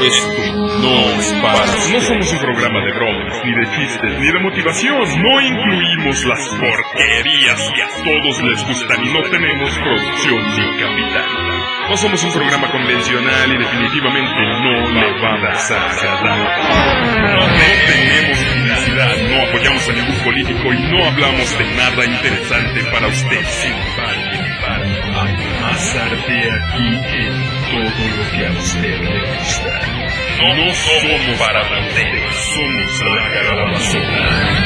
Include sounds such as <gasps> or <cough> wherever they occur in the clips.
Esto no es para. No somos un programa de bromas, ni de chistes, ni de motivación. No incluimos las porquerías que a todos les gustan y no tenemos producción ni capital. No somos un programa convencional y definitivamente no le vamos a agradar. No tenemos publicidad, no apoyamos a ningún político y no hablamos de nada interesante para usted. Sin embargo, a pasar de aquí en todo lo que a usted le gusta. No, somos para ustedes, somos la calabazona.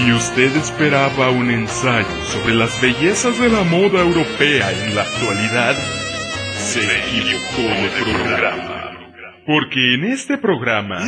Si usted esperaba un ensayo sobre las bellezas de la moda europea en la actualidad, se equivocó de programa. Porque en este programa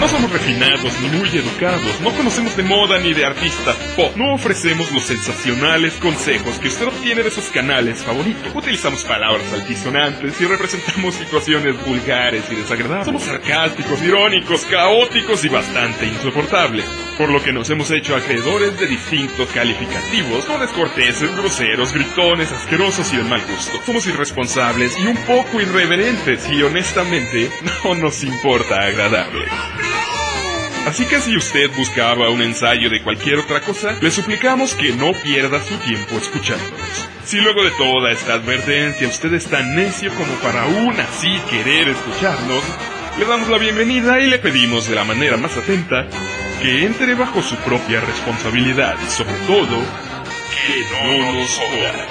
no somos refinados ni muy educados, no conocemos de moda ni de artistas pop, no ofrecemos los sensacionales consejos que usted obtiene de sus canales favoritos. Utilizamos palabras altisonantes y representamos situaciones vulgares y desagradables. Somos sarcásticos, irónicos, caóticos y bastante insoportables, por lo que nos hemos hecho acreedores de distintos calificativos, no descorteses, groseros, gritones, asquerosos y de mal gusto. Somos irresponsables y un poco irreverentes y honestamente <laughs> no nos importa agradable. Así que si usted buscaba un ensayo de cualquier otra cosa, le suplicamos que no pierda su tiempo escuchándonos. Si luego de toda esta advertencia usted es tan necio como para aún así querer escucharnos, le damos la bienvenida y le pedimos de la manera más atenta que entre bajo su propia responsabilidad y sobre todo, que no nos joda.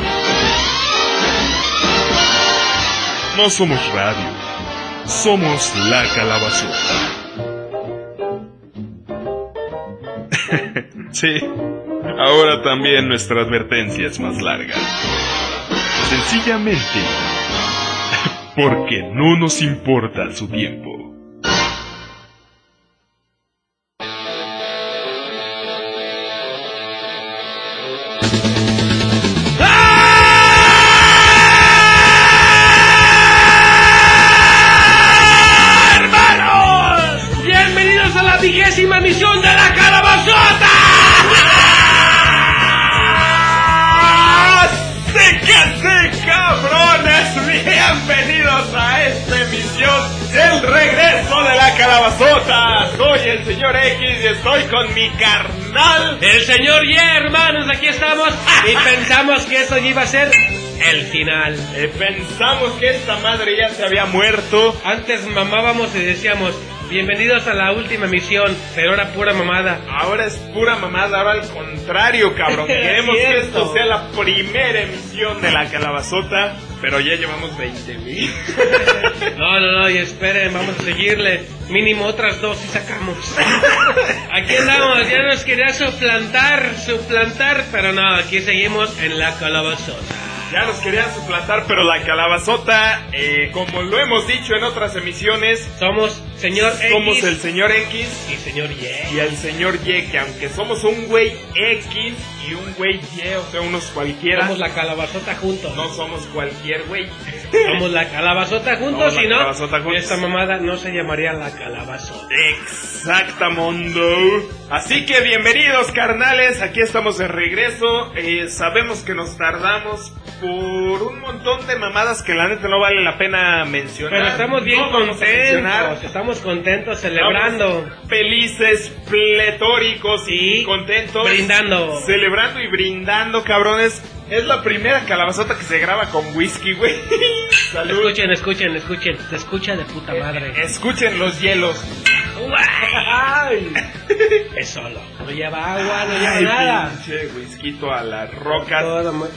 No somos radio, somos la calabazota. <laughs> sí, ahora también nuestra advertencia es más larga. Sencillamente, porque no nos importa su tiempo. Con mi carnal. El señor Y, hermanos, aquí estamos y <laughs> pensamos que esto iba a ser el final. Eh, pensamos que esta madre ya se había muerto. Antes mamábamos y decíamos, bienvenidos a la última misión, pero ahora pura mamada. Ahora es pura mamada, ahora al contrario, cabrón. <laughs> Queremos que esto sea la primera emisión de la calabazota, pero ya llevamos 20 mil. <laughs> No, no, no, y esperen, vamos a seguirle. Mínimo otras dos y sacamos. <laughs> Aquí andamos, ya nos quería suplantar, suplantar, pero no, aquí seguimos en la calabazota. Ya nos querían suplantar, pero la calabazota, eh, como lo hemos dicho en otras emisiones, Somos señor X somos el señor X y señor Y. y el señor Y, que aunque somos un güey X y un güey Y, o sea, unos cualquiera, Somos la calabazota juntos. no somos cualquier güey. Somos la calabazota juntos, si no, esta mamada no se llamaría la calabazota. Exactamundo. Así que bienvenidos carnales, aquí estamos de regreso. Eh, sabemos que nos tardamos por un montón de mamadas que la neta no vale la pena mencionar. Pero estamos bien No contentos, estamos contentos celebrando, Estamos felices, pletóricos y Sí, contentos. brindando. Celebrando y brindando, cabrones. Es la primera calabazota que se graba con whisky, güey. <laughs> Salud. Escuchen, escuchen, escuchen, se escucha de puta madre. Escuchen los hielos. Ay, <laughs> Es solo, no lleva agua, no lleva Ay, nada. pinche whisky a las rocas.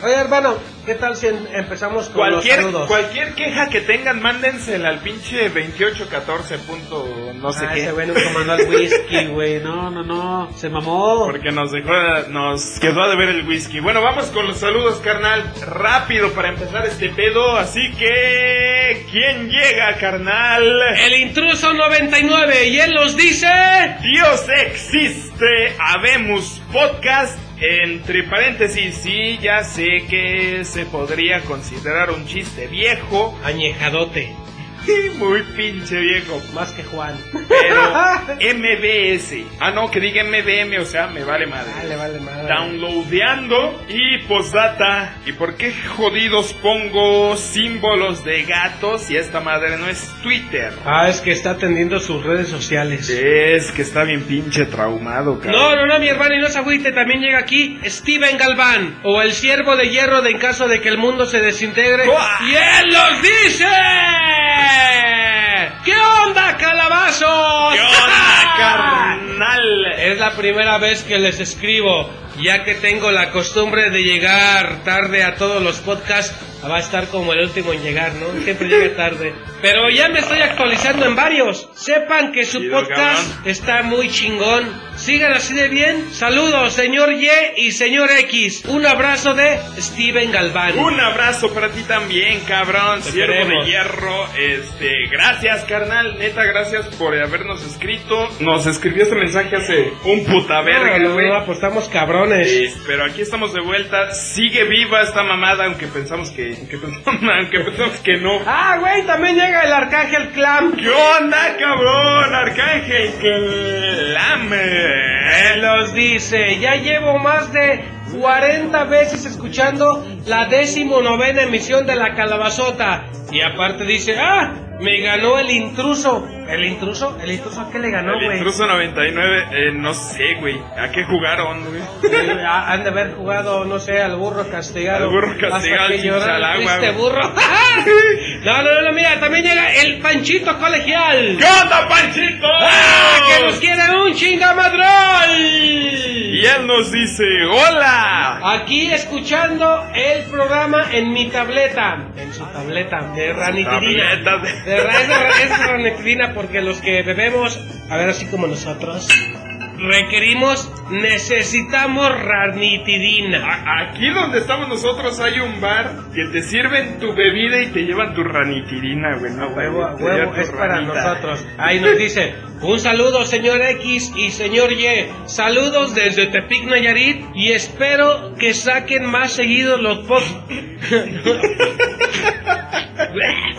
Oye, hermano, ¿qué tal si em- empezamos con Cualquier, los saludos? cualquier queja que tengan, mándensela al pinche 2814 punto no sé Ah, qué. ese güey nunca mandó el whisky, <laughs> güey. No, no, no. Se mamó. Porque nos dejó, nos quedó de ver el whisky. Bueno, vamos con los saludos, carnal. Rápido para empezar este pedo. Así que, ¿quién llega, carnal? El intruso 99 y él nos dice... Dios existe, habemos podcast entre paréntesis, sí, ya sé que se podría considerar un chiste viejo. Añejadote. Muy pinche viejo. Más que Juan. Pero <laughs> MBS. Ah, no, que diga MBM, o sea, me vale madre. Vale, vale, madre. Downloadeando y postdata. ¿Y por qué jodidos pongo símbolos de gatos si esta madre no es Twitter? Ah, es que está atendiendo sus redes sociales. Es que está bien pinche traumado, cabrón. No, no, no, mi hermano, y no se agüite, también llega aquí Steven Galván, o el siervo de hierro de en caso de que el mundo se desintegre. ¡Y él los dice! ¿Qué onda, calabazos? ¿Qué onda, <laughs> carnal? Es la primera vez que les escribo, ya que tengo la costumbre de llegar tarde a todos los podcasts. Va a estar como el último en llegar, ¿no? Siempre llega tarde. Pero ya me estoy actualizando en varios. Sepan que su podcast cabrón. está muy chingón. Sigan así de bien. Saludos, señor Y y señor X. Un abrazo de Steven Galván. Un abrazo para ti también, cabrón. Siervo de hierro. Este, gracias, carnal. Neta, gracias por habernos escrito. Nos escribió este mensaje hace un puta verga, no, no, no, pues estamos cabrones. Pero aquí estamos de vuelta. Sigue viva esta mamada, aunque pensamos que, aunque pensamos, <laughs> aunque pensamos que no. Ah, güey, también llega el Arcángel Clam. ¿Qué onda, cabrón? Arcángel Clame. Los dice, ya llevo más de 40 veces escuchando la décimo novena emisión de la calabazota. Y aparte dice, ah, me ganó el intruso. ¿El intruso? ¿El intruso a qué le ganó, El güey? intruso 99, eh, no sé, güey. ¿A qué jugaron, güey? Eh, ha- Han de haber jugado, no sé, al burro castigado. Al burro castigado, Hasta que agua, burro. <laughs> no, no, no, mira, también llega el panchito colegial. ¿Qué onda, Panchito? ¡Ah, que nos quiere un chingamadrol! Y él nos dice, hola. Aquí escuchando el programa en mi tableta. En su tableta de ranitidina. Tableta de- De ra- es, de- es ranitidina porque los que bebemos, a ver, así como nosotros, requerimos, necesitamos ranitidina. A- Aquí donde estamos nosotros hay un bar que te sirven tu bebida y te llevan tu ranitidina, güey. No, Huevo, a Te llevan huevo, tu es para ranita. nosotros. Ahí nos dice, un saludo señor X y señor Y. Saludos desde Tepic Nayarit y espero que saquen más seguidos los posts. <laughs>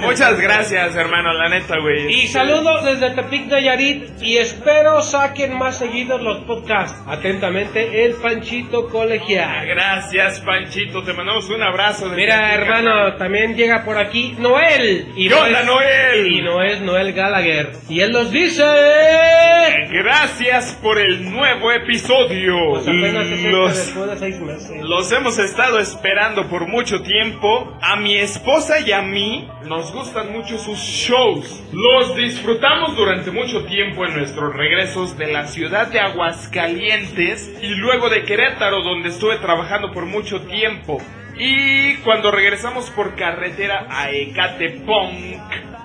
Muchas gracias, hermano, la neta, güey. Y saludos desde Tepic Nayarit y espero saquen más seguidos los podcasts. Atentamente, el Panchito Colegial. Gracias, Panchito. Te mandamos un abrazo. desde Mira, hermano, también llega por aquí Noel. Y ¿Qué no es- Noel? Y no es Noel Gallagher. Y él nos dice... Gracias por el nuevo episodio. Pues este Los, después de seis meses. los hemos estado esperando por mucho tiempo. A mi esposa y a mí nos gustan mucho sus shows. Los disfrutamos durante mucho tiempo en nuestros regresos de la ciudad de Aguascalientes y luego de Querétaro, donde estuve trabajando por mucho tiempo. Y cuando regresamos por carretera a Ecatepunk,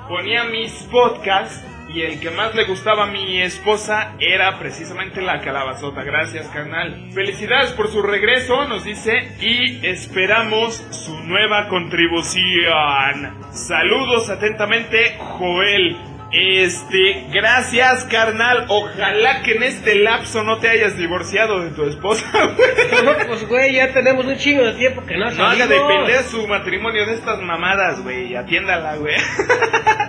ponía mis podcasts y el que más le gustaba a mi esposa era precisamente la calabazota. Gracias, carnal. Felicidades por su regreso, nos dice, y esperamos su nueva contribución. Saludos atentamente, Joel. Este, gracias, carnal. Ojalá que en este lapso no te hayas divorciado de tu esposa, <laughs> güey. No, pues güey, ya tenemos un chingo de tiempo que no No haga salimos. depender su matrimonio de estas mamadas, güey. Atiéndala, güey. <laughs>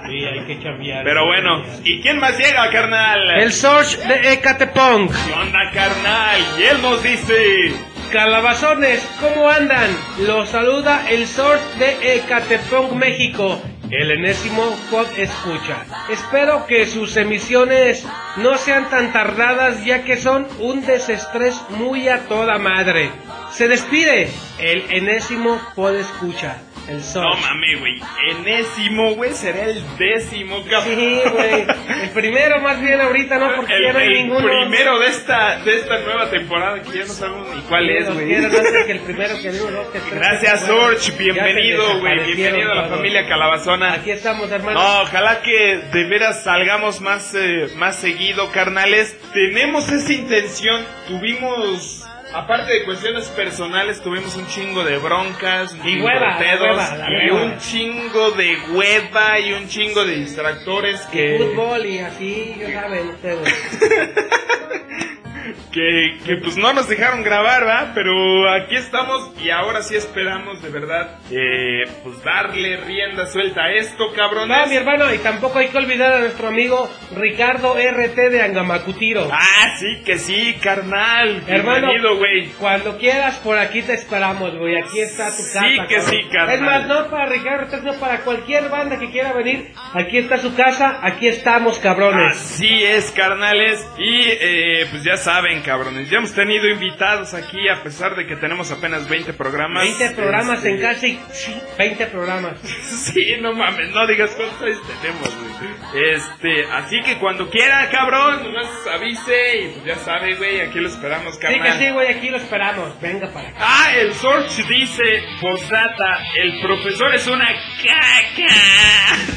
Sí, hay que chambear. Pero bueno, ¿y quién más llega, carnal? El Sorge de Ecatepong. ¿Qué onda, carnal? Y él nos dice... Calabazones, ¿cómo andan? Los saluda el Sorge de Ecatepong, México. El enésimo pod escucha. Espero que sus emisiones no sean tan tardadas ya que son un desestrés muy a toda madre. Se despide el enésimo pod escucha. El No mames, güey. Enésimo, güey, será el décimo, cabrón. Sí, güey. El primero más bien ahorita, ¿no? Porque El, ya no hay el ninguno. primero de esta, de esta nueva temporada que ya no sabemos ni cuál Sí, es, güey. quiero que el primero que digo, que tres, Gracias. Sorge. Bienvenido, güey. Bienvenido a la familia Calabazona. Aquí estamos, hermano. No, ojalá que de veras salgamos más, eh, más seguido, carnales. Tenemos esa intención. Tuvimos, aparte de cuestiones personales, tuvimos un chingo de broncas, un Y chingo hueva, pedos, hueva, la y hueva. un chingo de hueva y un chingo de distractores Y que... fútbol y así, ya saben ustedes. Que, que pues no nos dejaron grabar, ¿va? Pero aquí estamos y ahora sí esperamos de verdad, eh, pues darle rienda suelta a esto, cabrones. No, mi hermano, y tampoco hay que olvidar a nuestro amigo Ricardo RT de Angamacutiro. Ah, sí, que sí, carnal. Hermano, Bienvenido, güey. Cuando quieras, por aquí te esperamos, güey. Aquí está tu casa. Sí que cabrón. sí, carnal. Es más, no para Ricardo, RT, sino para cualquier banda que quiera venir. Aquí está su casa, aquí estamos, cabrones. Así es, carnales. Y eh, pues ya saben, cabrones. Ya hemos tenido invitados aquí, a pesar de que tenemos apenas 20 programas. 20 programas Este, en sí, 20 programas. <laughs> Sí, no mames, no digas cuántos tenemos, güey. Este, así que cuando quiera, cabrón, nomás avise y pues ya sabe, güey, aquí lo esperamos, Sí carnal. que sí, güey, aquí lo esperamos. Venga para acá. Ah, el Sorge dice, postdata, el profesor es una caca.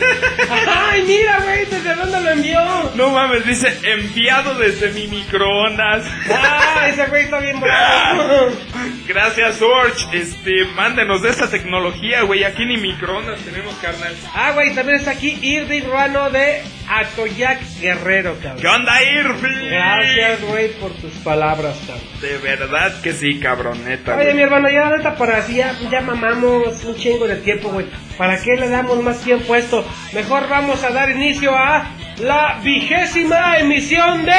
<laughs> Ay, mira, güey, ¿desde dónde lo envió? No mames, dice, enviado desde mi microondas. Ah, ese güey está bien bravo. <laughs> Gracias, Sorge. Este, mándenos de esta tecnología, güey. Aquí ni microondas tenemos, carnal. Ah, güey, también está aquí Irving De Atoyac Guerrero, ¿Qué cabrón. onda, Irving? Gracias, güey, por tus palabras, cabrón. De verdad que sí, cabroneta. Oye, mi hermano, ya neta, para así ya, ya mamamos un chingo de tiempo, güey. ¿Para qué le damos más tiempo a esto? Mejor vamos a dar inicio a la vigésima emisión de...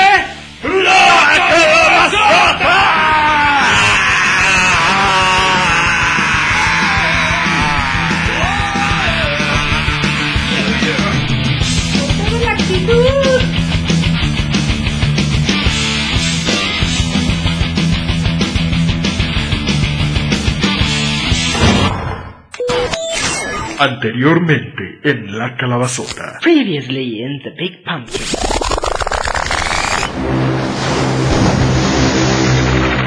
¡La la Anteriormente en La Calabazota. Previously in the Big Pumpkin.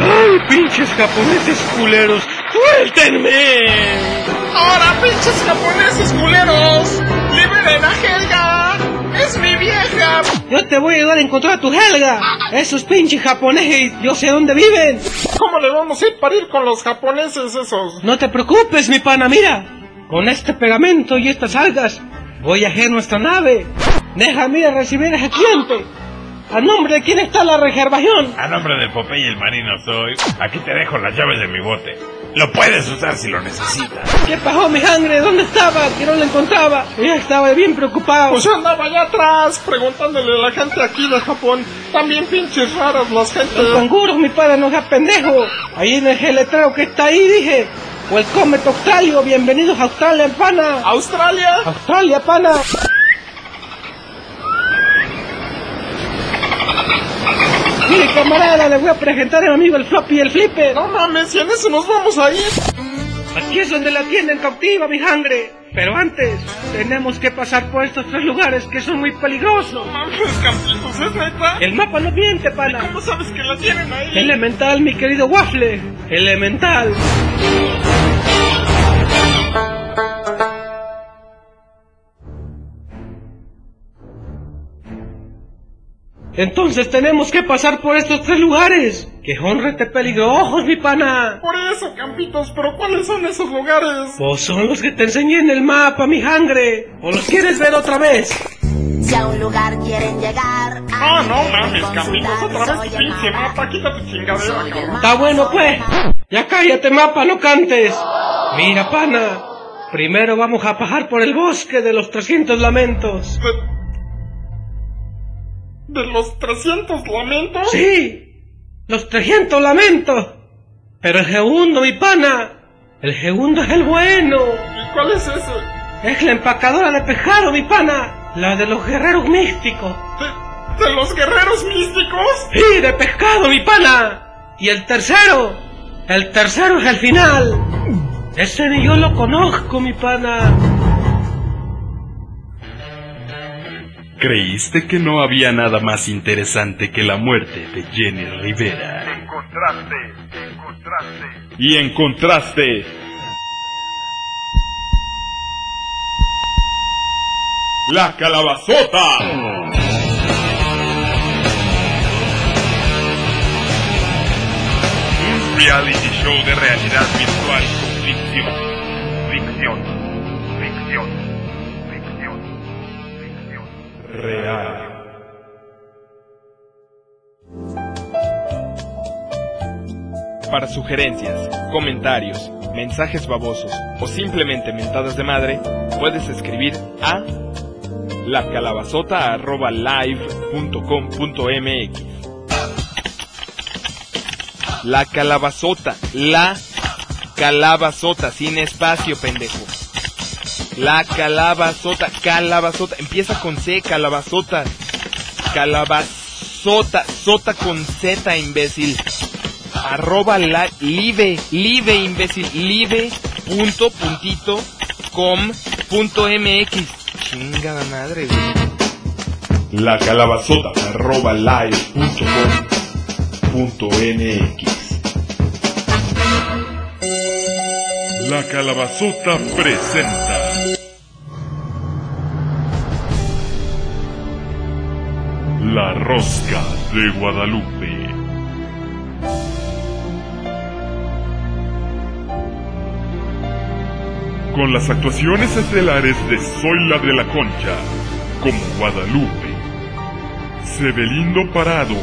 ¡Ay, pinches japoneses culeros! ¡Suéltenme! ¡Ahora, pinches japoneses culeros! ¡Liberen a Helga! ¡Es mi vieja! Yo te voy a ayudar a encontrar a tu Helga. Esos pinches japoneses, yo sé dónde viven. ¿Cómo le vamos a ir para ir con los japoneses esos? No te preocupes, mi pana, mira. Con este pegamento y estas algas, voy a hacer nuestra nave. Déjame ir a recibir a ese cliente. ¿A nombre de quién está la reservación? A nombre de Popeye el marino soy. Aquí te dejo las llaves de mi bote. Lo puedes usar si lo necesitas. ¿Qué pasó, mi sangre? ¿Dónde estaba? Que no la encontraba. Yo ya estaba bien preocupado. Pues andaba allá atrás preguntándole a la gente aquí de Japón. También pinches raras las Los gentes. canguros, mi padre, no sea pendejo. Ahí en el letrero que está ahí dije, Welcome to Australia, bienvenidos a Australia, pana. ¿Australia? Australia, pana. Mire, camarada, le voy a presentar a mi amigo el floppy y el flipper. No mames, y en eso nos vamos a ir. Aquí es donde la tienen cautiva, mi sangre. Pero antes, tenemos que pasar por estos tres lugares que son muy peligrosos. Mames, Campitos, ¿es neta? El mapa no miente, pana. ¿Cómo sabes que la tienen ahí? Elemental, mi querido Waffle. Elemental. Entonces tenemos que pasar por estos tres lugares. Que honrete peligro ojos, mi pana. Por eso, Campitos, pero ¿cuáles son esos lugares? Pues son los que te enseñé en el mapa, mi sangre. ¿O los quieres ver otra vez? Si a un lugar quieren llegar. Ah, no mames, Campitos, otra vez tu pinche mapa, quita tu chingadera, cabrón. Está bueno, pues. Ya cállate, mapa, no cantes. Mira, pana. Primero vamos a pasar por el bosque de los 300 lamentos. De... ¿De los 300 lamentos? Sí, los 300 lamentos. Pero el segundo, mi pana. El segundo es el bueno. ¿Y cuál es ese? Es la empacadora de pescado, mi pana. La de los guerreros místicos. ¿De, de los guerreros místicos? Sí, de pescado, mi pana. Y el tercero. El tercero es el final. Ese ni yo lo conozco, mi pana. ¿Creíste que no había nada más interesante que la muerte de Jenny Rivera? Encontraste, encontraste. Y encontraste la calabazota. Un reality show de realidad virtual con ficción. Real. Para sugerencias, comentarios, mensajes babosos o simplemente mentadas de madre, puedes escribir a lacalabazota.live.com.mx La calabazota, la calabazota, sin espacio, pendejo. La calabazota, calabazota, empieza con C, calabazota. Calabazota, sota con Z, imbécil. Arroba la, live, live, imbécil, live, punto, puntito, com, punto mx. Chingada madre, güey. La calabazota arroba live punto com punto mx. La calabazota presenta. Rosca de Guadalupe. Con las actuaciones estelares de Zoila de la Concha como Guadalupe, Sebelindo Parado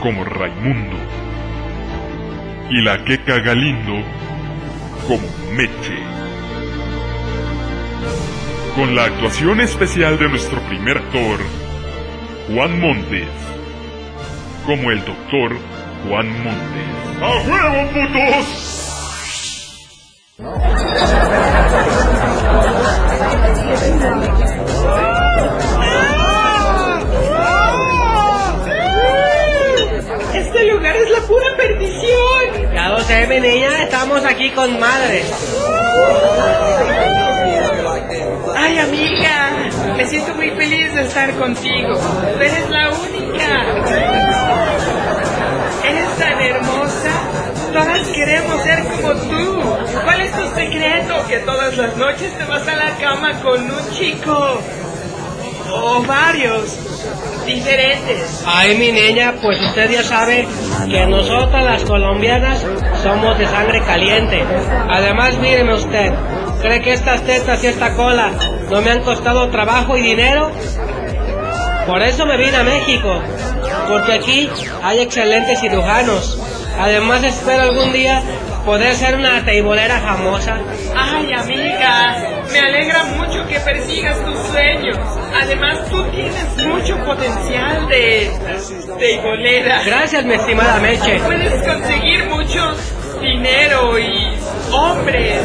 como Raimundo y la Queca Galindo como Meche. Con la actuación especial de nuestro primer actor, Juan Montes, como el doctor Juan Montes. ¡A huevo, putos! Este lugar es la pura perdición. Ya lo sé, mi niña, estamos aquí con madres. Ay, amiga, me siento muy feliz de estar contigo. Tú eres la única. Eres tan hermosa. Todas queremos ser como tú. ¿Cuál es tu secreto? Que todas las noches te vas a la cama con un chico. O varios. Diferentes. Ay, mi niña, pues usted ya sabe que nosotras las colombianas somos de sangre caliente. Además, míreme usted, ¿cree que estas tetas y esta cola no me han costado trabajo y dinero? Por eso me vine a México, porque aquí hay excelentes cirujanos. Además, espero algún día poder ser una teibolera famosa. Ay, amiga, me alegra mucho que persigas tus sueños. Además, tú tienes mucho potencial de... golera. Gracias, mi estimada Meche. Puedes conseguir mucho dinero y hombres,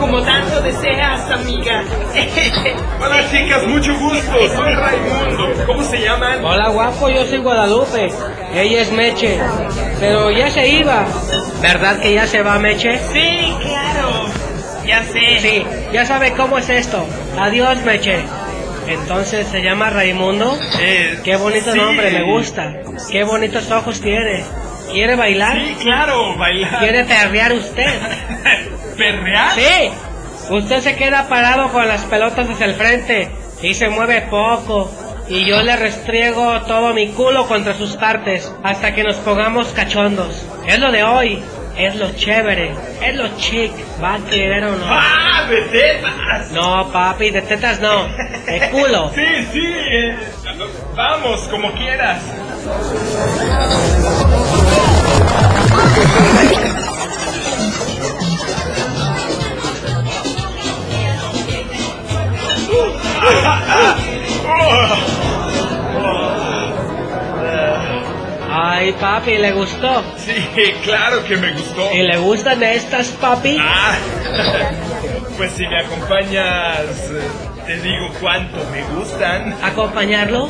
como tanto deseas, amiga. <laughs> Hola chicas, mucho gusto. Soy Raimundo. ¿Cómo se llaman? Hola guapo, yo soy Guadalupe. Ella es Meche. Pero ya se iba. ¿Verdad que ya se va Meche? Sí, claro. Ya sé. Sí, ya sabe cómo es esto. Adiós Meche. Entonces se llama Raimundo. Eh, Qué bonito sí. nombre, me gusta. Qué bonitos ojos tiene. ¿Quiere bailar? Sí, claro, bailar. ¿Quiere perrear usted? <laughs> ¿Perrear? Sí. Usted se queda parado con las pelotas hacia el frente y se mueve poco. Y yo le restriego todo mi culo contra sus partes hasta que nos pongamos cachondos. Es lo de hoy. Es lo chévere. Es lo chic. ¿Va a querer o no? ¡Ah, de tetas! No, papi, de tetas no. De culo. <laughs> Sí, sí. eh, vamos, como quieras. Ay, papi, ¿le gustó? Sí, claro que me gustó. ¿Y le gustan estas, papi? Ah, <laughs> pues si me acompañas, eh, te digo cuánto me gustan. ¿Acompañarlo?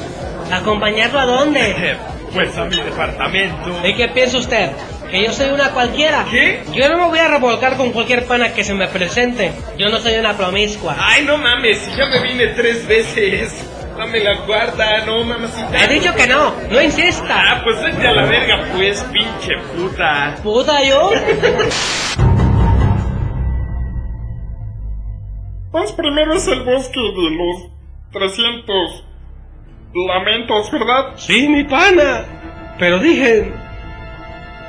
¿Acompañarlo a dónde? <laughs> Pues a mi departamento. ¿Y qué piensa usted? ¿Que yo soy una cualquiera? ¿Qué? Yo no me voy a revolcar con cualquier pana que se me presente. Yo no soy una promiscua. Ay, no mames, si ya me vine tres veces. Dame la cuarta, no mamacita. He dicho que no, no insista. Ah, pues vete a la verga, pues, pinche puta. ¿Puta yo? Pues primero es el bosque de los 300 lamentos, ¿verdad? Sí, mi pana. Pero dije,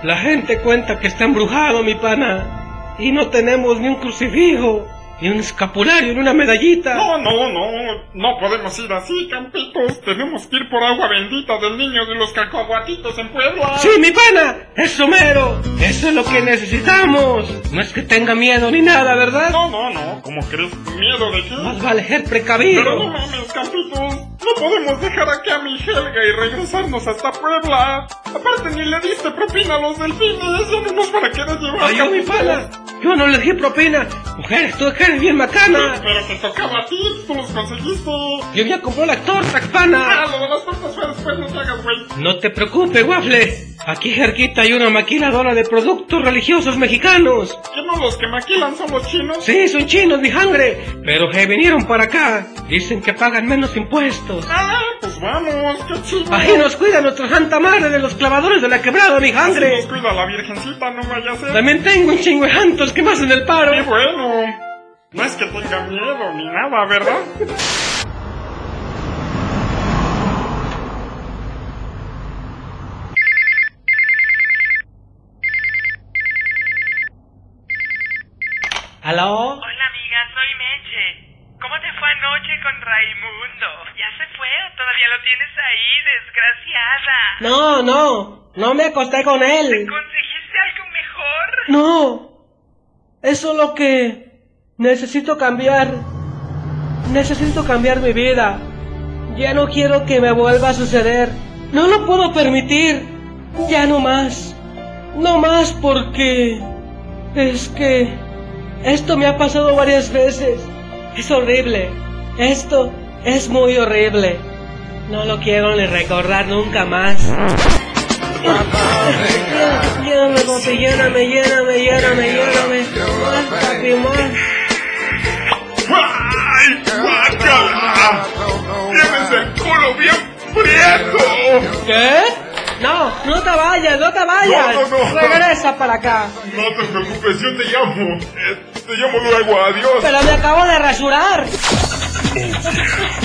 la gente cuenta que está embrujado, mi pana. Y no tenemos ni un crucifijo. Y un escapulario y una medallita. No, no, no, no podemos ir así, campitos. Tenemos que ir por agua bendita del niño de los cacahuatitos en Puebla. Sí, mi pana, eso mero. Eso es lo que necesitamos. No es que tenga miedo ni nada, ¿verdad? No, no, no, ¿cómo crees? ¿Miedo de qué? Más vale ser Pero no precavido. mames, campitos. No podemos dejar aquí a mi Helga y regresarnos hasta Puebla. Aparte, ni le diste propina a los delfines. Ya no nos van a querer llevar. Ay, mi pana, yo no le di propina. Mujeres, tú eres bien macana. Pero te tocaba a ti, tú los conseguiste. Yo ya compró las tortas, Ah, pana. lo de las tortas fue después, no te hagas, güey. No te preocupes, Waffle. Aquí cerquita hay una maquiladora de productos religiosos mexicanos. ¿Que no los que maquilan son los chinos? Sí, son chinos, mi sangre. Pero que vinieron para acá. Dicen que pagan menos impuestos. Ah, pues vamos, qué chido. Ahí nos cuida nuestra santa madre de los clavadores de la quebrada, mi Así sangre. nos cuida la virgencita, no vaya a ser. También tengo un chingo de santos que me hacen el paro. Qué bueno. No es que tenga miedo ni nada, ¿verdad? ¿Aló? Hola amiga, soy Meche. ¿Cómo te fue anoche con Raimundo? ¿Ya se fue o todavía lo tienes ahí, desgraciada? No, no. No me acosté con él. ¿Conseguiste algo mejor? No. Es lo que necesito cambiar. Necesito cambiar mi vida. Ya no quiero que me vuelva a suceder. No lo puedo permitir. Ya no más. No más porque... Es que... Esto me ha pasado varias veces. Es horrible. Esto es muy horrible. No lo quiero ni recordar nunca más. Lléname, papi, lléname, lléname, lléname, lléname. Más, papi, más. ¡Ay, guácala! ¡Tienes el culo bien prieto! ¿Qué? No, no te vayas, no te vayas. No, no, no. Regresa para acá. No te preocupes, yo te llamo. Eh, te llamo luego, adiós. Pero me acabo de rasurar. <laughs>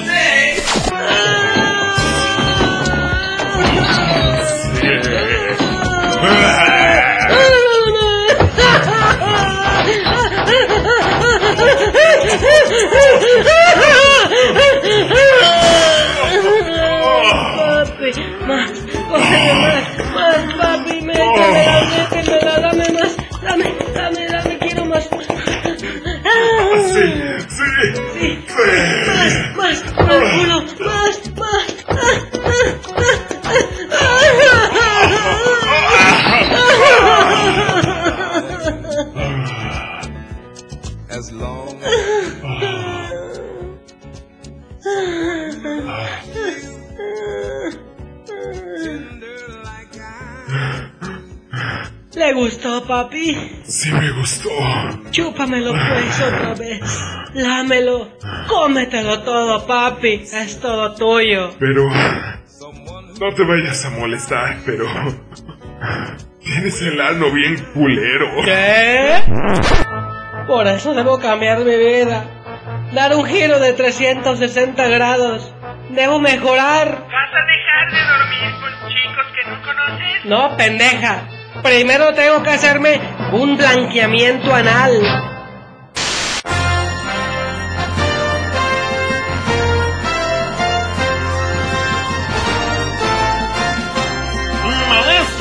uno, más, más. As long ¿Le gustó, papi? Sí me gustó. Chúpamelo pues otra vez. Lámelo. Cómetelo todo, papi. Es todo tuyo. Pero... No te vayas a molestar, pero... Tienes el ano bien culero. ¿Qué? Por eso debo cambiar mi vida. Dar un giro de 360 grados. Debo mejorar. ¿Vas a dejar de dormir con chicos que no conoces? No, pendeja. Primero tengo que hacerme un blanqueamiento anal.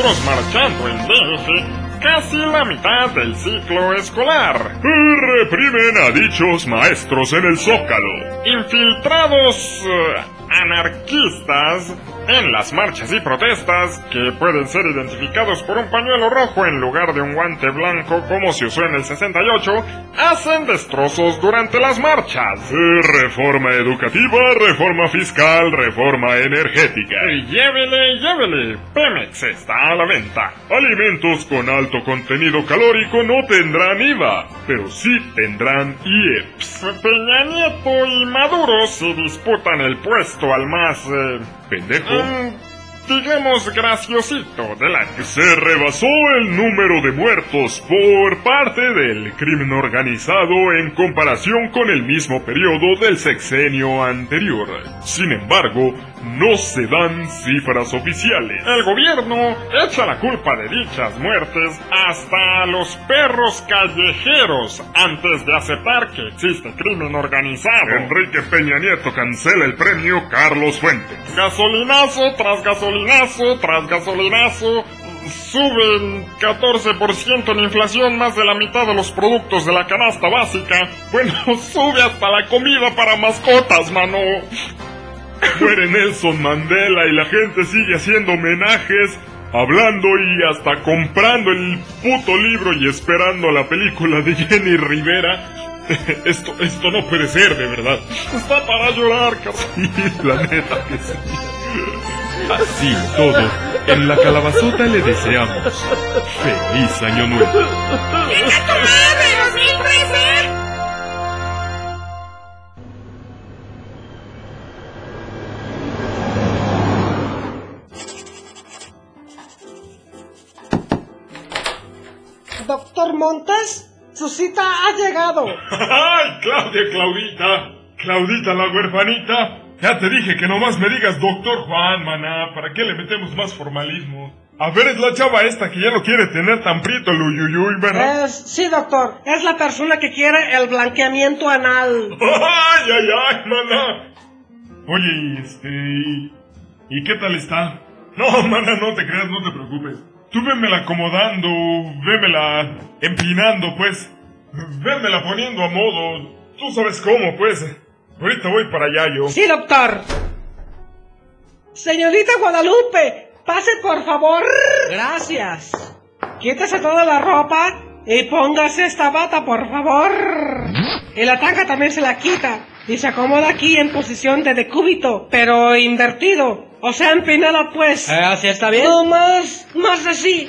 Marchando en DF, casi la mitad del ciclo escolar. Reprimen a dichos maestros en el zócalo. Infiltrados eh, anarquistas en las marchas y protestas que pueden ser identificados por un pañuelo rojo en lugar de un guante blanco como se usó en el 68, hacen destrozos durante las marchas. Reforma educativa, reforma fiscal, reforma energética. Llévele, llévele, Pemex está a la venta. Alimentos con alto contenido calórico no tendrán IVA, pero sí tendrán IEPS. Peña Nieto y Maduro se disputan el puesto al más... eh, ¿Pendejo? mm, Investigemos graciosito del año. Se rebasó el número de muertos por parte del crimen organizado en comparación con el mismo periodo del sexenio anterior. Sin embargo, no se dan cifras oficiales. El gobierno echa la culpa de dichas muertes hasta a los perros callejeros antes de aceptar que existe crimen organizado. Enrique Peña Nieto cancela el premio Carlos Fuentes. Gasolinazo tras gasolinazo tras gasolinazo. Suben 14% la inflación, más de la mitad de los productos de la canasta básica. Bueno, <laughs> sube hasta la comida para mascotas, mano. Muere Nelson Mandela y la gente sigue haciendo homenajes, hablando y hasta comprando el puto libro y esperando la película de Jenny Rivera. <laughs> Esto, esto no puede ser, de verdad. Está para llorar, cabrón. <laughs> La neta que sí. Así y todo, en la calabazota le deseamos feliz año nuevo. ¡Venga tu madre, 2013! Doctor Montes, su cita ha llegado. <laughs> ¡Ay, Claudia, Claudita! Claudita, la huerfanita. Ya te dije que nomás me digas doctor Juan, maná. ¿Para qué le metemos más formalismo? A ver, es la chava esta que ya no quiere tener tan prieto el uyuyuy, ¿verdad? Es, sí, doctor. Es la persona que quiere el blanqueamiento anal. ¡Ay, ay, ay, maná! Oye, este... ¿Y qué tal está? No, maná, no te creas, no te preocupes. Tú vémela acomodando, vémela empinando, pues. Vémela poniendo a modo. Tú sabes cómo, pues. Ahorita voy para allá yo. Sí, doctor. Señorita Guadalupe, pase por favor. Gracias. Quítese toda la ropa y póngase esta bata, por favor. Y la tanga también se la quita y se acomoda aquí en posición de decúbito, pero invertido. O sea, empinado, pues. ¿Así está bien? No, más, más así.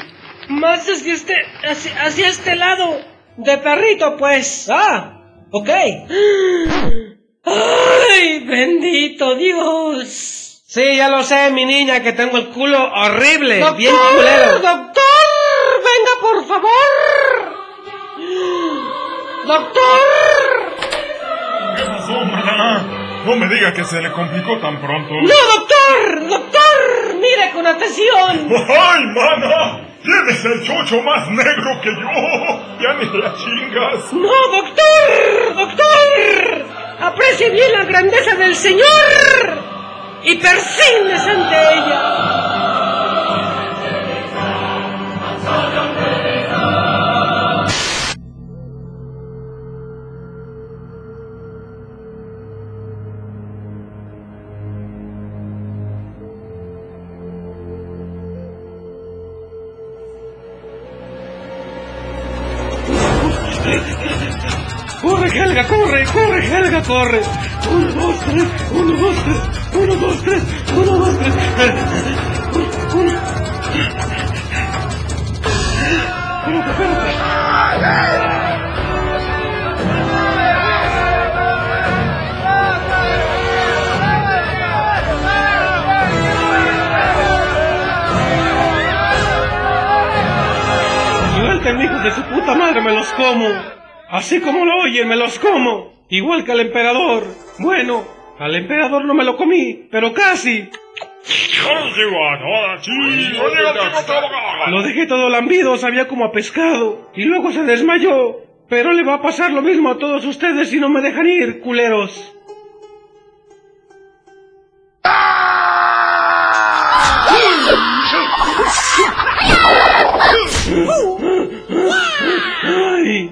Más hacia este, hacia, hacia este lado. De perrito, pues. Ah, ok. <gasps> ¡Ay, bendito Dios! Sí, ya lo sé, mi niña, que tengo el culo horrible, ¡Doctor! bien culero. ¡Doctor! ¡Venga, por favor! ¡Doctor! ¿Qué pasó? No me diga que se le complicó tan pronto. ¡No, doctor! ¡Doctor! ¡Mire con atención! ¡Ay, mana! Tienes el chocho más negro que yo. Ya ni la chingas. ¡No, doctor! ¡Doctor! Aprecie bien la grandeza del Señor y persígnese ante ella. Corre! ¡Corre! Uno, dos, tres, uno, dos, tres, uno, dos, tres, uno, dos, tres. Uno. Espérate, espérate. Suelten, hijos de su puta madre, me los como. Así como lo oyen, me los como. Igual que al emperador. Bueno, al emperador no me lo comí, pero casi. Lo dejé todo lambido, sabía como a pescado. Y luego se desmayó. Pero le va a pasar lo mismo a todos ustedes si no me dejan ir, culeros. ¡Ay!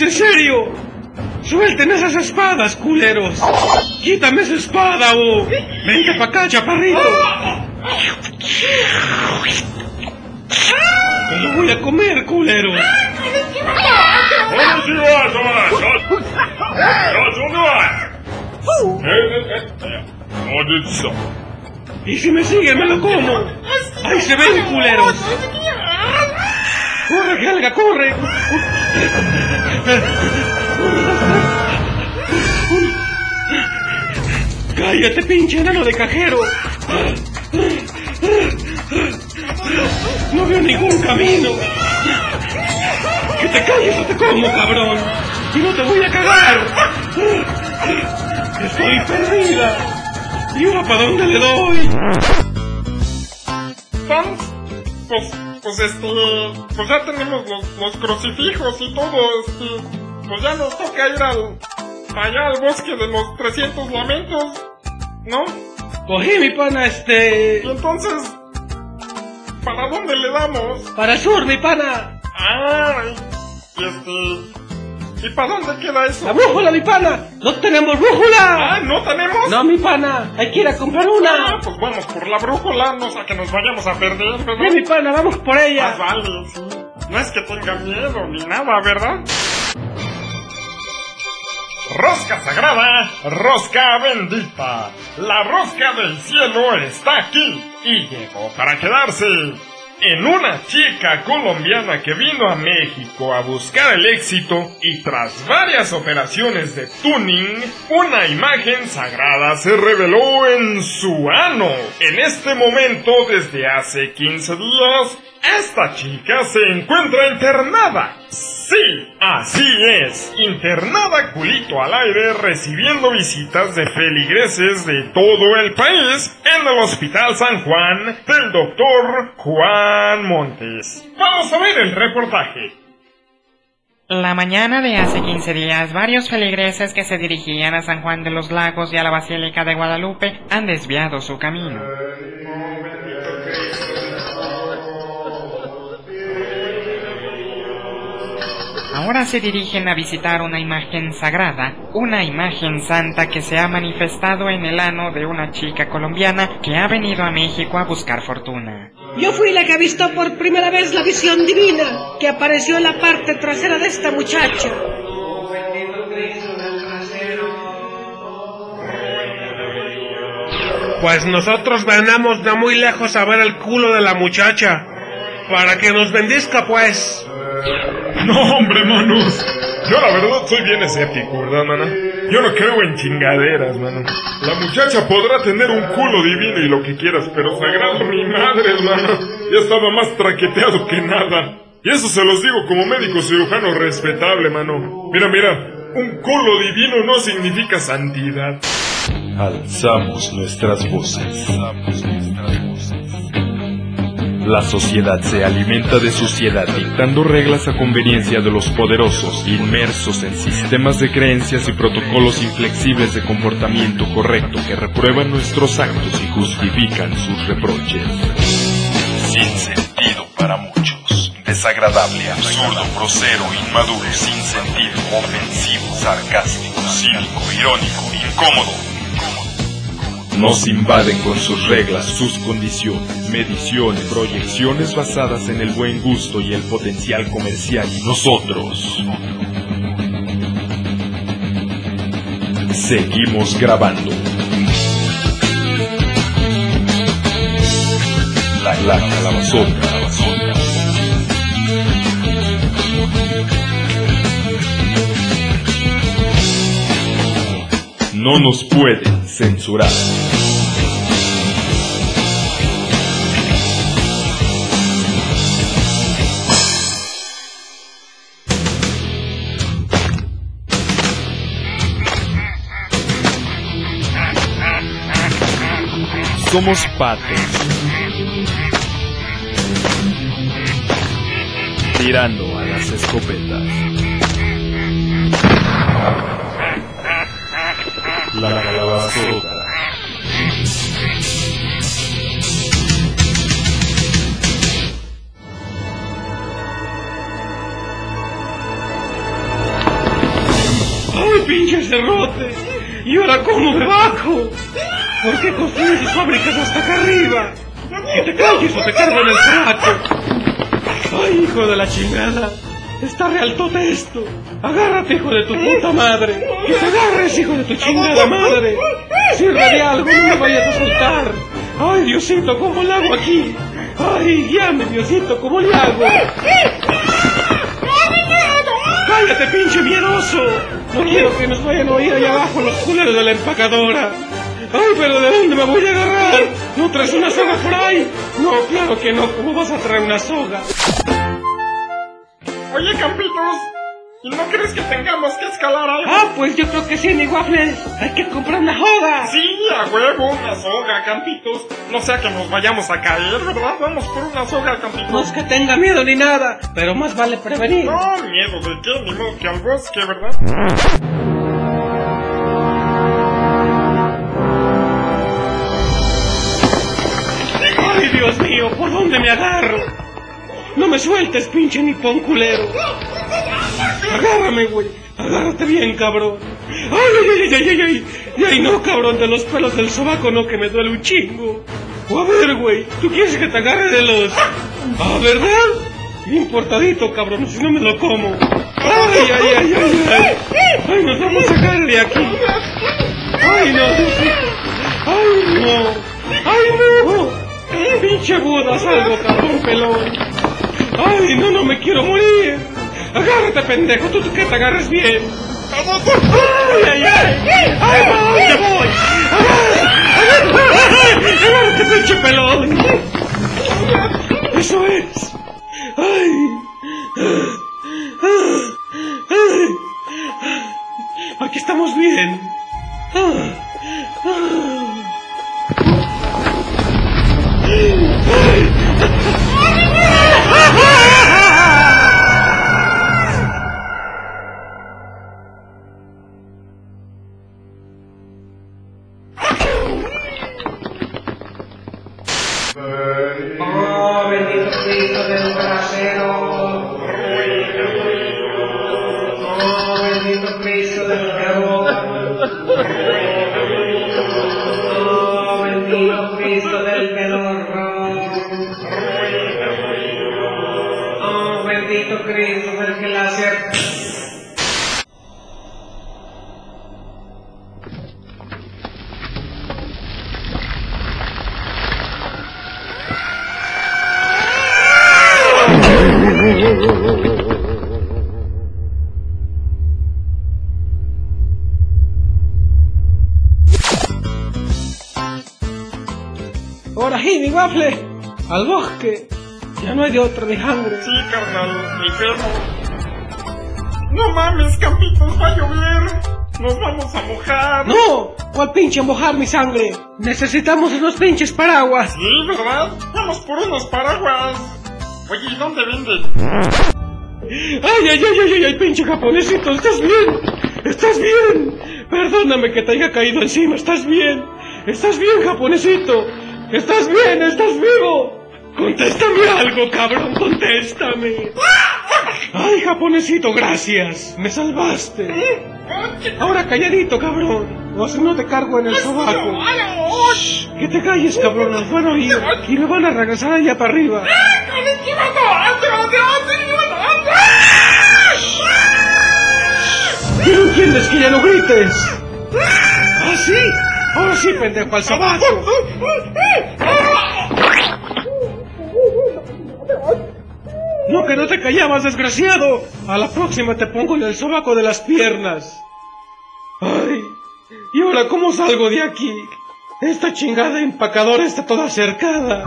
¿Es en serio? ¡Suelten esas espadas, culeros! ¡Quítame esa espada, o... ¡Vente pa' acá, chaparrito! ¡Me lo voy a comer, culeros! Y si me siguen, me lo como. ¡Ahí se ven, culeros! ¡Corre, Helga, corre! ¡Cállate, pinche enano de cajero! No veo ningún camino. Que te calles o te como, cabrón. Y no te voy a cagar. Estoy perdida. ¿Y ahora para dónde le doy? Pues, pues este, pues ya tenemos los, los crucifijos y todo, este, pues ya nos toca ir al, allá al bosque de los 300 lamentos, ¿no? Cogí mi pana, este... Y entonces, ¿para dónde le damos? Para el sur, mi pana. Ay, y este, ¿y para dónde queda eso? La brújula, mi pana. No tenemos brújula. Ah, ¿no tenemos? No, mi pana. Hay que ir a comprar Ah, una. pues vamos por la brújula, no sea que nos vayamos a perder, Sí, ¿verdad? mi pana, vamos por Ah, ella. vale, sí. No es que tenga miedo ni nada, ¿verdad? Rosca sagrada, rosca bendita. La rosca del cielo está aquí y llegó para quedarse. En una chica colombiana que vino a México a buscar el éxito y tras varias operaciones de tuning, una imagen sagrada se reveló en su ano. En este momento, desde hace 15 días, esta chica se encuentra internada. Sí, así es, internada culito al aire recibiendo visitas de feligreses de todo el país en el Hospital San Juan del doctor Juan Montes. Vamos a ver el reportaje. La mañana de hace 15 días, varios feligreses que se dirigían a San Juan de los Lagos y a la Basílica de Guadalupe han desviado su camino. Ahora se dirigen a visitar una imagen sagrada, una imagen santa que se ha manifestado en el ano de una chica colombiana que ha venido a México a buscar fortuna. Yo fui la que avistó por primera vez la visión divina que apareció en la parte trasera de esta muchacha. Pues nosotros venamos de muy lejos a ver el culo de la muchacha. Para que nos bendizca, pues. No, hombre, manos. Yo la verdad soy bien escéptico, ¿verdad, mana? Yo no creo en chingaderas, mano. La muchacha podrá tener un culo divino y lo que quieras, pero sagrado mi madre, hermano. Ya estaba más traqueteado que nada. Y eso se los digo como médico cirujano respetable, mano. Mira, mira, un culo divino no significa santidad. Alzamos nuestras voces. La sociedad se alimenta de suciedad dictando reglas a conveniencia de los poderosos, inmersos en sistemas de creencias y protocolos inflexibles de comportamiento correcto que reprueban nuestros actos y justifican sus reproches. Sin sentido para muchos. Desagradable, absurdo, grosero, inmaduro, sin sentido, ofensivo, sarcástico, cínico, irónico, incómodo. Nos invaden con sus reglas, sus condiciones, mediciones, proyecciones basadas en el buen gusto y el potencial comercial y nosotros seguimos grabando. La, la calabazota. No nos pueden censurar. Somos patos. Tirando a las escopetas. La calabazota. ¡Ay, pinche cerrote! ¿Y ahora cómo me bajo? ¿Por qué construyes tus fábricas hasta acá arriba? Que te calles o te cargo en el trato. ¡Ay, hijo de la chingada! Está realtote esto. Agárrate, hijo de tu puta madre. Que te agarres, hijo de tu chingada madre. Sirve de algo, no me vayas a soltar. Ay, Diosito, ¿cómo le hago aquí? Ay, guíame, Diosito, ¿cómo le hago? ¡Agárrate, pinche miedoso! No quiero que nos vayan a oír allá abajo los culeros de la empacadora. ¡Ay, pero ¿de dónde me voy a agarrar? ¿No traes una soga por ahí? No, claro que no. ¿Cómo vas a traer una soga? Oye, Campitos, ¿y no crees que tengamos que escalar algo? Ah, pues yo creo que sí, mi waffle. Hay que comprar una joda. Sí, a huevo, una soga, Campitos. No sea que nos vayamos a caer, ¿verdad? Vamos por una soga, Campitos. No es que tenga miedo ni nada, pero más vale prevenir. No, miedo de qué, ni modo que al bosque, ¿verdad? ¡Ay, Dios mío! ¿Por dónde me agarro? No me sueltes, pinche nipón culero. Agárrame, güey. Agárrate bien, cabrón. ¡Ay, ay, ay, ay, ay, ay! ¡Ay, no, cabrón! De los pelos del sobaco no, que me duele un chingo. O a ver, güey. ¿Tú quieres que te agarre de los... ¿Ah, verdad? Importadito, cabrón, si no me lo como. ¡Ay, ay, ay, ay! ¡Ay, ay nos vamos a sacar de aquí! ¡Ay, no! ¡Ay, no! ¡Ay, no! ¡Pinche Buda, salgo, cabrón pelón! ¡Ay, no, no me quiero morir! ¡Agárrate, pendejo! ¡Tú que te agarres bien! ¡Ay, ay, ay! ¡Ay, ¿para dónde voy! ¡Agárrate! ¡Agárrate, pinche pelón! ¡Eso es! ¡Ay! ¡Ay! Aquí estamos bien. ¡Ah! Mi waffle. Al bosque. Ya no hay de otra de sangre. Sí, carnal, mi perro. No mames, Campitos, va a llover. Nos vamos a mojar. ¡No! ¿Cuál pinche mojar mi sangre? Necesitamos unos pinches paraguas. Sí, ¿verdad? Vamos por unos paraguas. Oye, ¿y dónde venden? ¡Ay, ay, ay, ay, ay, ay, pinche japonesito! ¿Estás bien? ¿Estás bien? Perdóname que te haya caído encima. ¿Estás bien? ¿Estás bien, japonesito? ¿Estás bien? ¿Estás vivo? Contéstame algo, cabrón, contéstame. <laughs> Ay, japonesito, gracias. Me salvaste. Ahora calladito, cabrón. O si no te cargo en el sobaco. Shh, que te calles, cabrón. Nos van a oír. Y me van a regresar allá para arriba. ¿Y no entiendes que ya no grites? ¿Ah, sí? Ahora sí, pendejo, al sobaco. No, que no te callabas, desgraciado. A la próxima te pongo en el sobaco de las piernas. Ay, ¿y ahora cómo salgo de aquí? Esta chingada empacadora está toda cercada.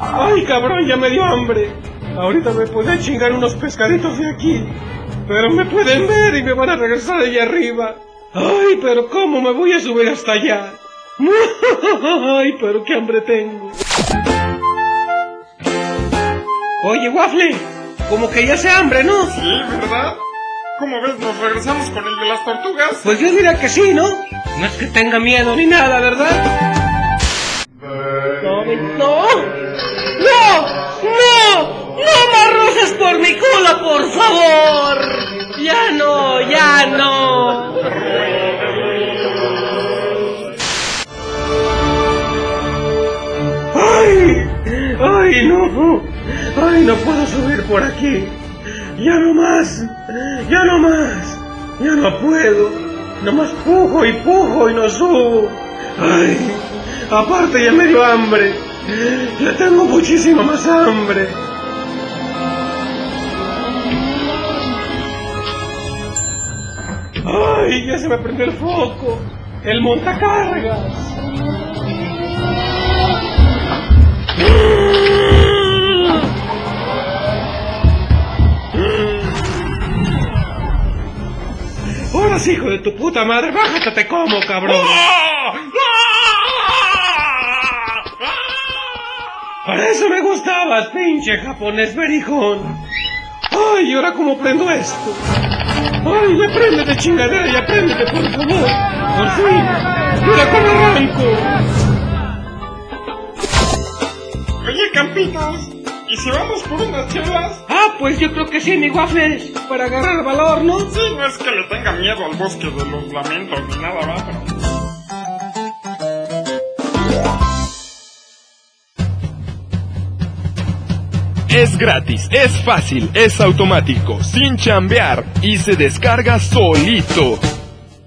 Ay, cabrón, ya me dio hambre. Ahorita me podía chingar unos pescaditos de aquí. Pero me pueden ver y me van a regresar allá arriba. Ay, pero ¿cómo me voy a subir hasta allá? <laughs> Ay, pero qué hambre tengo. Oye, Waffle, como que ya se hambre, ¿no? Sí, ¿verdad? ¿Cómo ves? ¿Nos regresamos con el de las tortugas? Pues yo diría que sí, ¿no? No es que tenga miedo ni nada, ¿verdad? No, no, no, no, no por mi culo, por favor. Ya no, ya no. ¡Ay! ¡Ay, no! ¡Ay, no puedo subir por aquí! ¡Ya no más! ¡Ya no más! ¡Ya no puedo! Nomás pujo y pujo y no subo. ¡Ay! Aparte ya me dio hambre. Ya tengo muchísima más hambre. ¡Ay! Ya se me prendió el foco. El montacargas. Hijo de tu puta madre, bájate, te como, cabrón. Para eso me gustaba, pinche japonés berijón. Ay, ¿y ahora cómo prendo esto? Ay, ya prende de chingadera, ya préndete, por favor. Por fin. ¿Y ahora cómo arranco? Oye, Campitos, ¿y si vamos por unas chelas? Ah, pues yo creo que sí, mi waffles. Para agarrar valor, ¿no? Sí, no es que le tenga miedo al bosque de los lamentos ni nada, va, pero... Es gratis, es fácil, es automático, sin chambear y se descarga solito.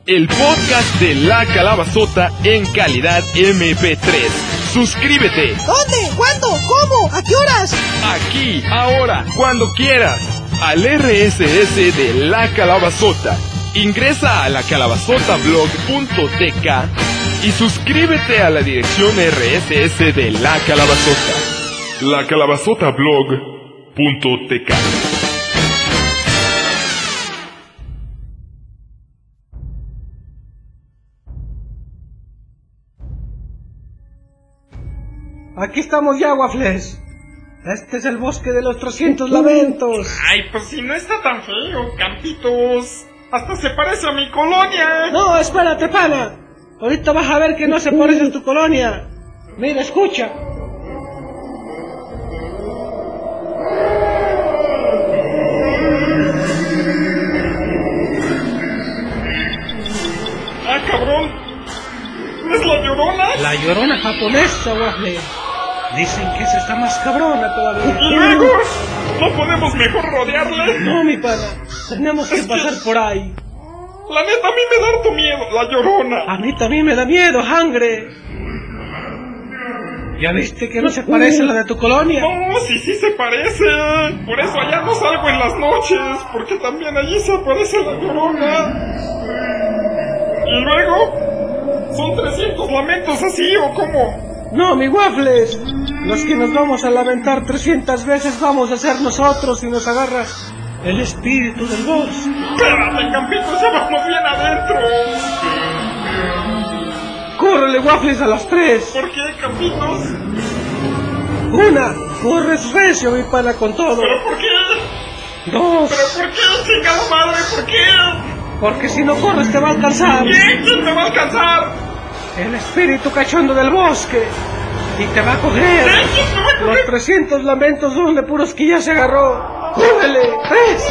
El podcast de La Calabazota en calidad MP3. Suscríbete ¿Dónde? ¿Cuándo? ¿Cómo? ¿A qué horas? aquí, ahora, cuando quieras, al RSS de La Calabazota. Ingresa a lacalabazotablog.tk y suscríbete a la dirección RSS de La Calabazota. lacalabazotablog.tk Aquí estamos ya, waffles. Este es el bosque de los 300 lamentos. Ay, pues si no está tan feo, Campitos. Hasta se parece a mi colonia. No, espérate, pana. Ahorita vas a ver que no se parece a tu colonia. Mira, escucha. Ah, cabrón. ¿Es la llorona? La llorona japonesa, waffle. Dicen que esa está más cabrona todavía. <laughs> ¿Y luego? ¿No podemos mejor rodearle? No, mi pana. Tenemos que pasar por ahí. La neta, a mí me da harto miedo, la llorona. A mí también me da miedo, sangre. ¿Ya viste que no se parece a la de tu colonia? No, sí, sí se parece. Por eso allá no salgo en las noches, porque también allí se aparece la llorona. Y luego, ¿son 300 lamentos así o cómo? No, mi waffles. Los que nos vamos a lamentar 300 veces vamos a ser nosotros y nos agarra el espíritu del bosque. Espérate, Campitos, ya vamos bien adentro. ¡Córrele, waffles, a las tres! ¿Por qué, Campitos? Una, corres recio, mi pana, con todo. ¿Pero por qué? Dos, ¿Pero por qué, chingada madre? ¿Por qué? porque si no corres te va a alcanzar ¿Quién? ¿Quién te va a alcanzar? El espíritu cachondo del bosque y te va a coger. ¿Quién? ¿Quién te va a Los coger? 300 lamentos son de puros que ya se agarró. ¡Córrele! ¡Tres!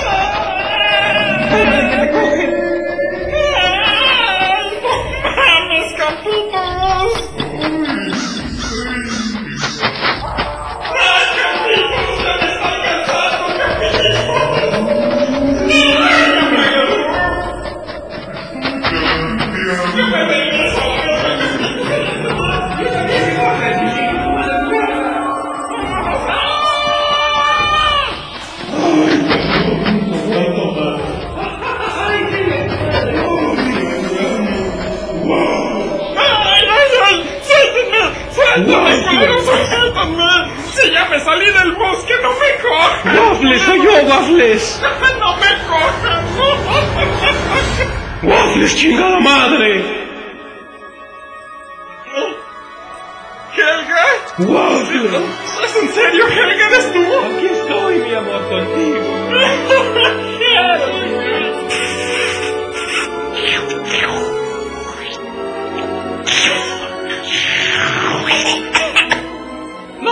¡Suéltenme! ¡Suéltenme, culeros! ¡Suéltenme! ¡Si ya me salí del bosque, no me cojan! ¡Waffles, soy yo, Waffles! ¡No me cojan! ¡Waffles, chingada madre! ¿Helga? ¡Waffles! ¿Es en serio, Helga? ¿Eres tú? Aquí estoy, mi amor, contigo. <laughs> No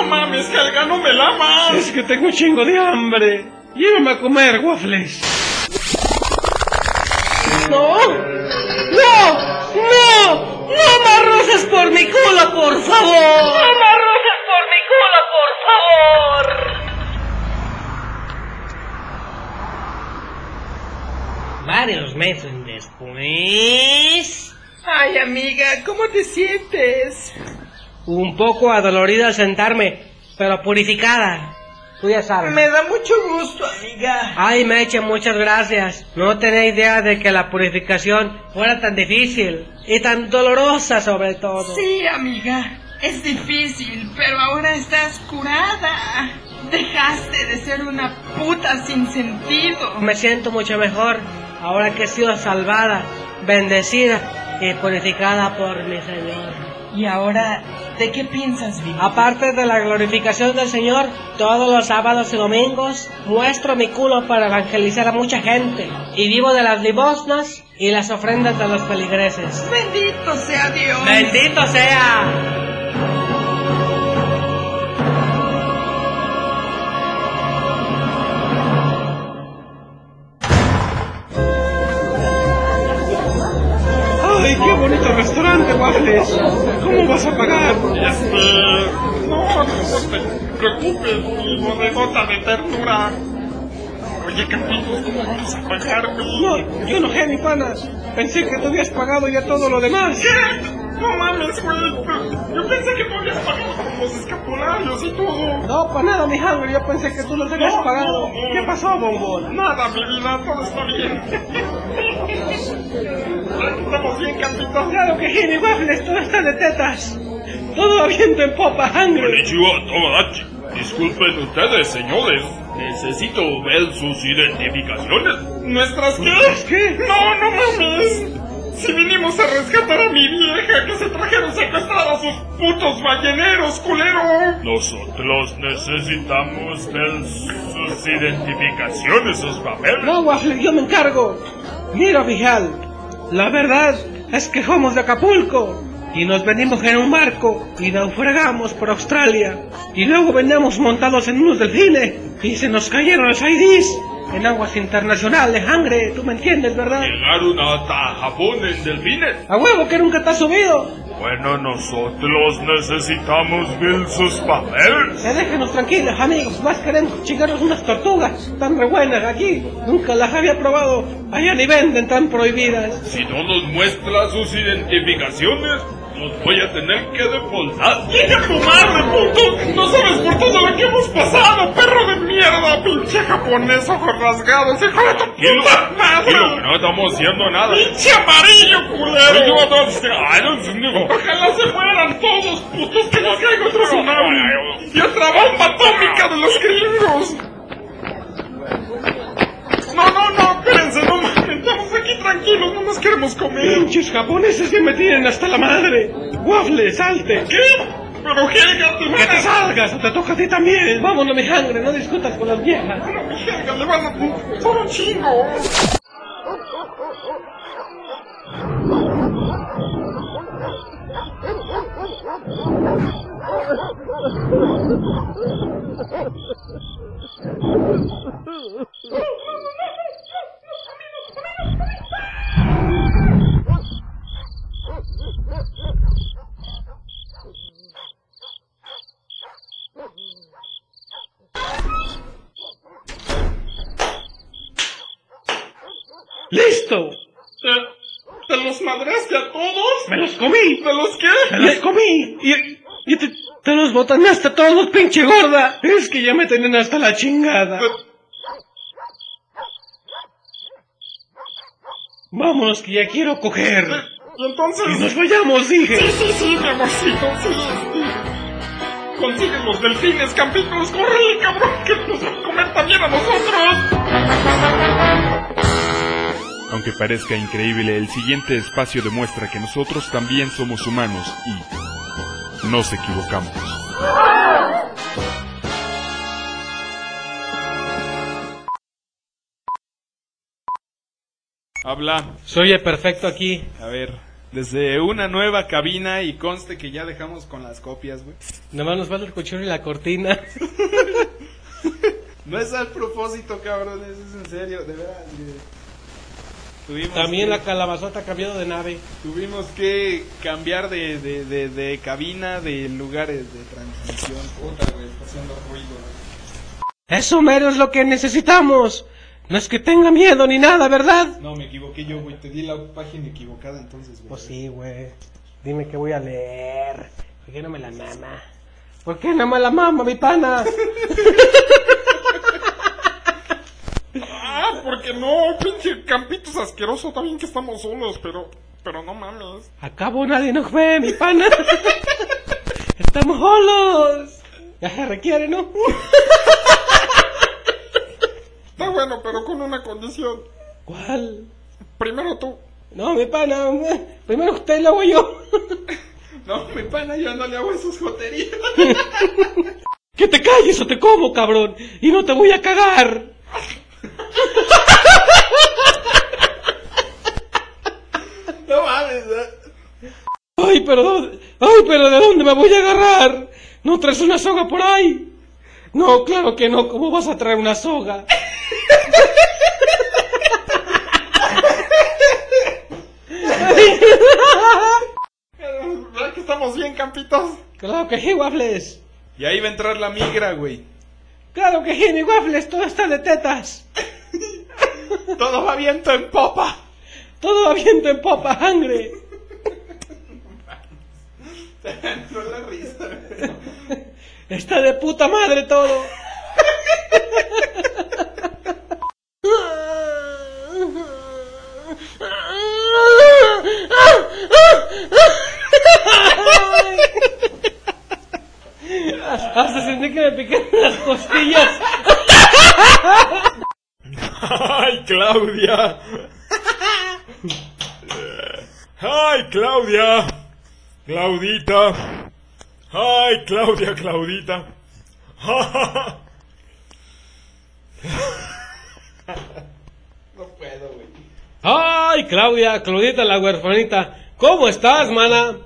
mames, Helga, no me la amas. Es que tengo un chingo de hambre. Llévame a comer, Waffles. ¡No! ¡No! ¡No! ¡No me arroces por mi culo, por favor! ¡No me arroces por mi culo, por favor! Varios meses después... Ay, amiga, ¿cómo te sientes? Un poco adolorida al sentarme, pero purificada. Tú ya sabes. Me da mucho gusto, amiga. Ay, Meche, muchas gracias. No tenía idea de que la purificación fuera tan difícil y tan dolorosa sobre todo. Sí, amiga. Es difícil, pero ahora estás curada. Dejaste de ser una puta sin sentido. Me siento mucho mejor ahora que he sido salvada, bendecida y purificada por mi Señor. ¿Y ahora de qué piensas? Aparte de la glorificación del Señor, todos los sábados y domingos muestro mi culo para evangelizar a mucha gente y vivo de las limosnas y las ofrendas de los feligreses. Bendito sea Dios. Bendito sea. Qué bonito restaurante, Waffles! ¿Cómo vas a pagar? Este... No, no te preocupes, mi borregota de ternura. Oye, Campitos, ¿cómo vas a pagar? No, yo no sé, mi pana. Pensé que tú habías pagado ya todo lo demás. ¿Qué? No mames, güey. Yo pensé que tú habías pagado por los escapularios y todo. No, para nada, mi Hungry. Yo pensé que tú los habías No, pagado. no, no. ¿Qué pasó, bombón? Nada, mi vida, todo está bien. <laughs> Estamos bien, Campitos. Claro que mi Waffles. Todo está de tetas. Todo viento en popa, Hungry. Konnichiwa, Tomodachi. Disculpen ustedes, señores. Necesito ver sus identificaciones. ¿Nuestras qué? ¿Qué? No, no mames. Si vinimos a rescatar a mi vieja que se trajeron secuestrada a sus putos balleneros, culero. Nosotros necesitamos ver sus identificaciones, sus papeles. No, Waffles, yo me encargo. Mira, Vijal. La verdad es que somos de Acapulco. Y nos venimos en un barco y naufragamos por Australia. Y luego veníamos montados en unos delfines y se nos cayeron los IDs en aguas internacionales, Hungry. ¿Tú me entiendes, verdad? Llegaron hasta Japón en delfines. A huevo que nunca te has subido. Bueno, nosotros necesitamos ver sus papeles. Ya déjenos tranquilos, amigos. Más queremos chingarnos unas tortugas tan re buenas aquí. Nunca las había probado. Allá ni venden tan prohibidas. Si no nos muestra sus identificaciones, nos voy a tener que deportar. ¡Deja tu madre, puto! ¡No sabes por todo lo que hemos pasado, mierda! ¡Pinche japonés, ojos rasgados, hijo de tu puta madre! que no estamos haciendo nada. ¡Pinche amarillo, culero! ¡Ojalá se mueran todos, putos, que nos caiga otro tsunami! ¡Y otra bomba atómica de los gringos! No, no, no, espérense, no mames, estamos aquí tranquilos, no nos queremos comer. Pinches japoneses que me tienen hasta la madre. Waffle, salte. ¿Qué? Pero Helga, te Que te salgas, te toca a ti también. Vámonos, mi Hungry, no discutas con las viejas. Helga, le van a... Son un. ¡Listo! ¿Te, te los madreaste a todos? ¡Me los comí! ¿De los qué? ¡Me los comí! Y, y te, te los botaneaste todos, pinche gorda. Es que ya me tienen hasta la chingada. Vámonos, que ya quiero coger. Y entonces... Y nos vayamos, dije. Sí, sí, sí, mi amorcito, sí, sí. Consigue los delfines, campitos, córrele, cabrón, que nos van a comer también a nosotros. Aunque parezca increíble, el siguiente espacio demuestra que nosotros también somos humanos y nos equivocamos. Habla. Se oye perfecto aquí. A ver, desde una nueva cabina y conste que ya dejamos con las copias, güey. Nada más nos falta el cuchillo y la cortina. <laughs> <laughs> No es al propósito, cabrón, eso es en serio, de verdad. güey. Tuvimos También que, la calabazota ha cambiado de nave. Tuvimos que cambiar de, de, de, de cabina, de lugares de transmisión. Puta, güey, está haciendo ruido. güey. Eso mero es lo que necesitamos. No es que tenga miedo ni nada, ¿verdad? No, me equivoqué yo, güey, te di la página equivocada entonces, güey. Pues sí, güey. Dime qué voy a leer. ¿Por qué no me la mama? ¿Por qué no me la mama, mi pana? <laughs> porque no, pinche campitos asqueroso, bien que estamos solos, pero, pero no mames. Acabo nadie nos ve, mi pana. <laughs> Estamos solos. Ya se requiere, ¿no? Está bueno, pero con una condición. ¿Cuál? Primero tú. No, mi pana. Primero usted, luego yo. No, mi pana, yo no le hago esas joterías. <laughs> Que te calles o te como, cabrón. Y no te voy a cagar. No mames. ¿eh? Ay, pero ¿dónde- ay, pero ¿de dónde me voy a agarrar? ¿No traes una soga por ahí? No, claro que no. ¿Cómo vas a traer una soga? ¿Verdad que estamos bien, campitos? Claro que sí, waffles. Y ahí va a entrar la migra, güey. Claro que mi waffles. Todo está de tetas. Todo va viento en popa. Todo va viento en popa, sangre. No la risa. Está de puta madre todo. Hasta sentí que me picaron las costillas. ¡Ay, Claudia! ¡Ay, Claudia! Claudita. ¡Ay, Claudia, Claudita! No puedo, güey. Ay, Claudia, Claudita la huerfanita. ¿Cómo estás, mana?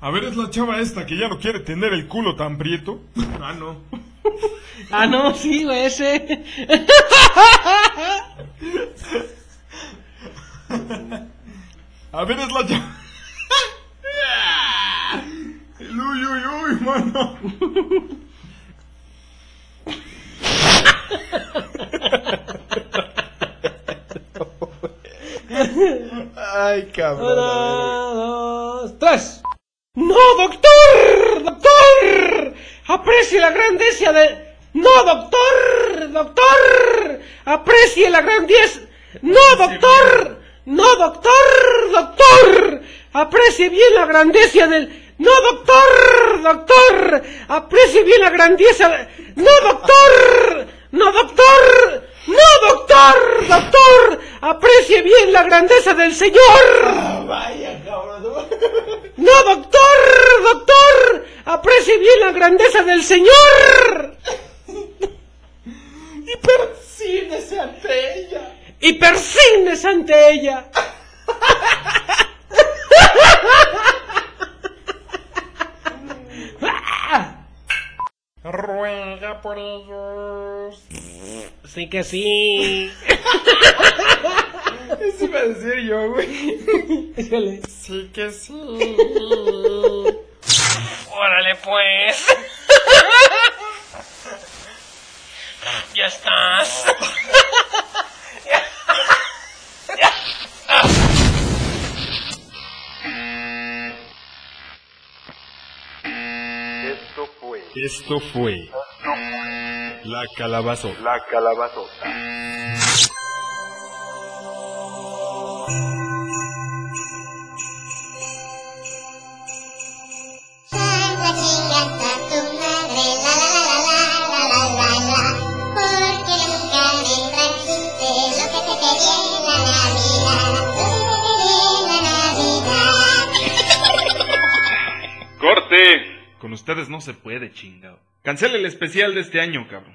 A ver, es la chava esta que ya no quiere tener el culo tan prieto. <laughs> Ah, no. <laughs> Ah, no, sí, güey, ese. <laughs> A ver, es la chava. El uy, uy, uy, mano. Ay, cabrón. Una, dos, tres. ¡No, doctor! ¡Doctor! ¡Aprecie la grandeza de... ¡No, doctor! ¡Doctor! ¡Aprecie la grandeza... ¡No, doctor! ¡No, doctor! ¡Doctor! ¡Aprecie bien la grandeza del... ¡No, doctor! ¡Doctor! ¡Aprecie bien la grandeza de... ¡No, doctor! ¡No, doctor! ¡No, doctor! ¡Doctor! ¡Aprecie bien la grandeza del Señor! Vaya, cabrón. ¡No, doctor! ¡Doctor! ¡Aprecie bien la grandeza del Señor! Y persínese ante ella. ¡Y persígnes ante ella! Ruega por ellos. Sí que sí. <laughs> <laughs> Eso iba a decir yo, güey. Sí que sí. Órale pues. ya estás. Esto fue Esto fue La Calabazo. La Calabazota. ¡Corte! Con ustedes no se puede, chingado. Cancele el especial de este año, cabrón.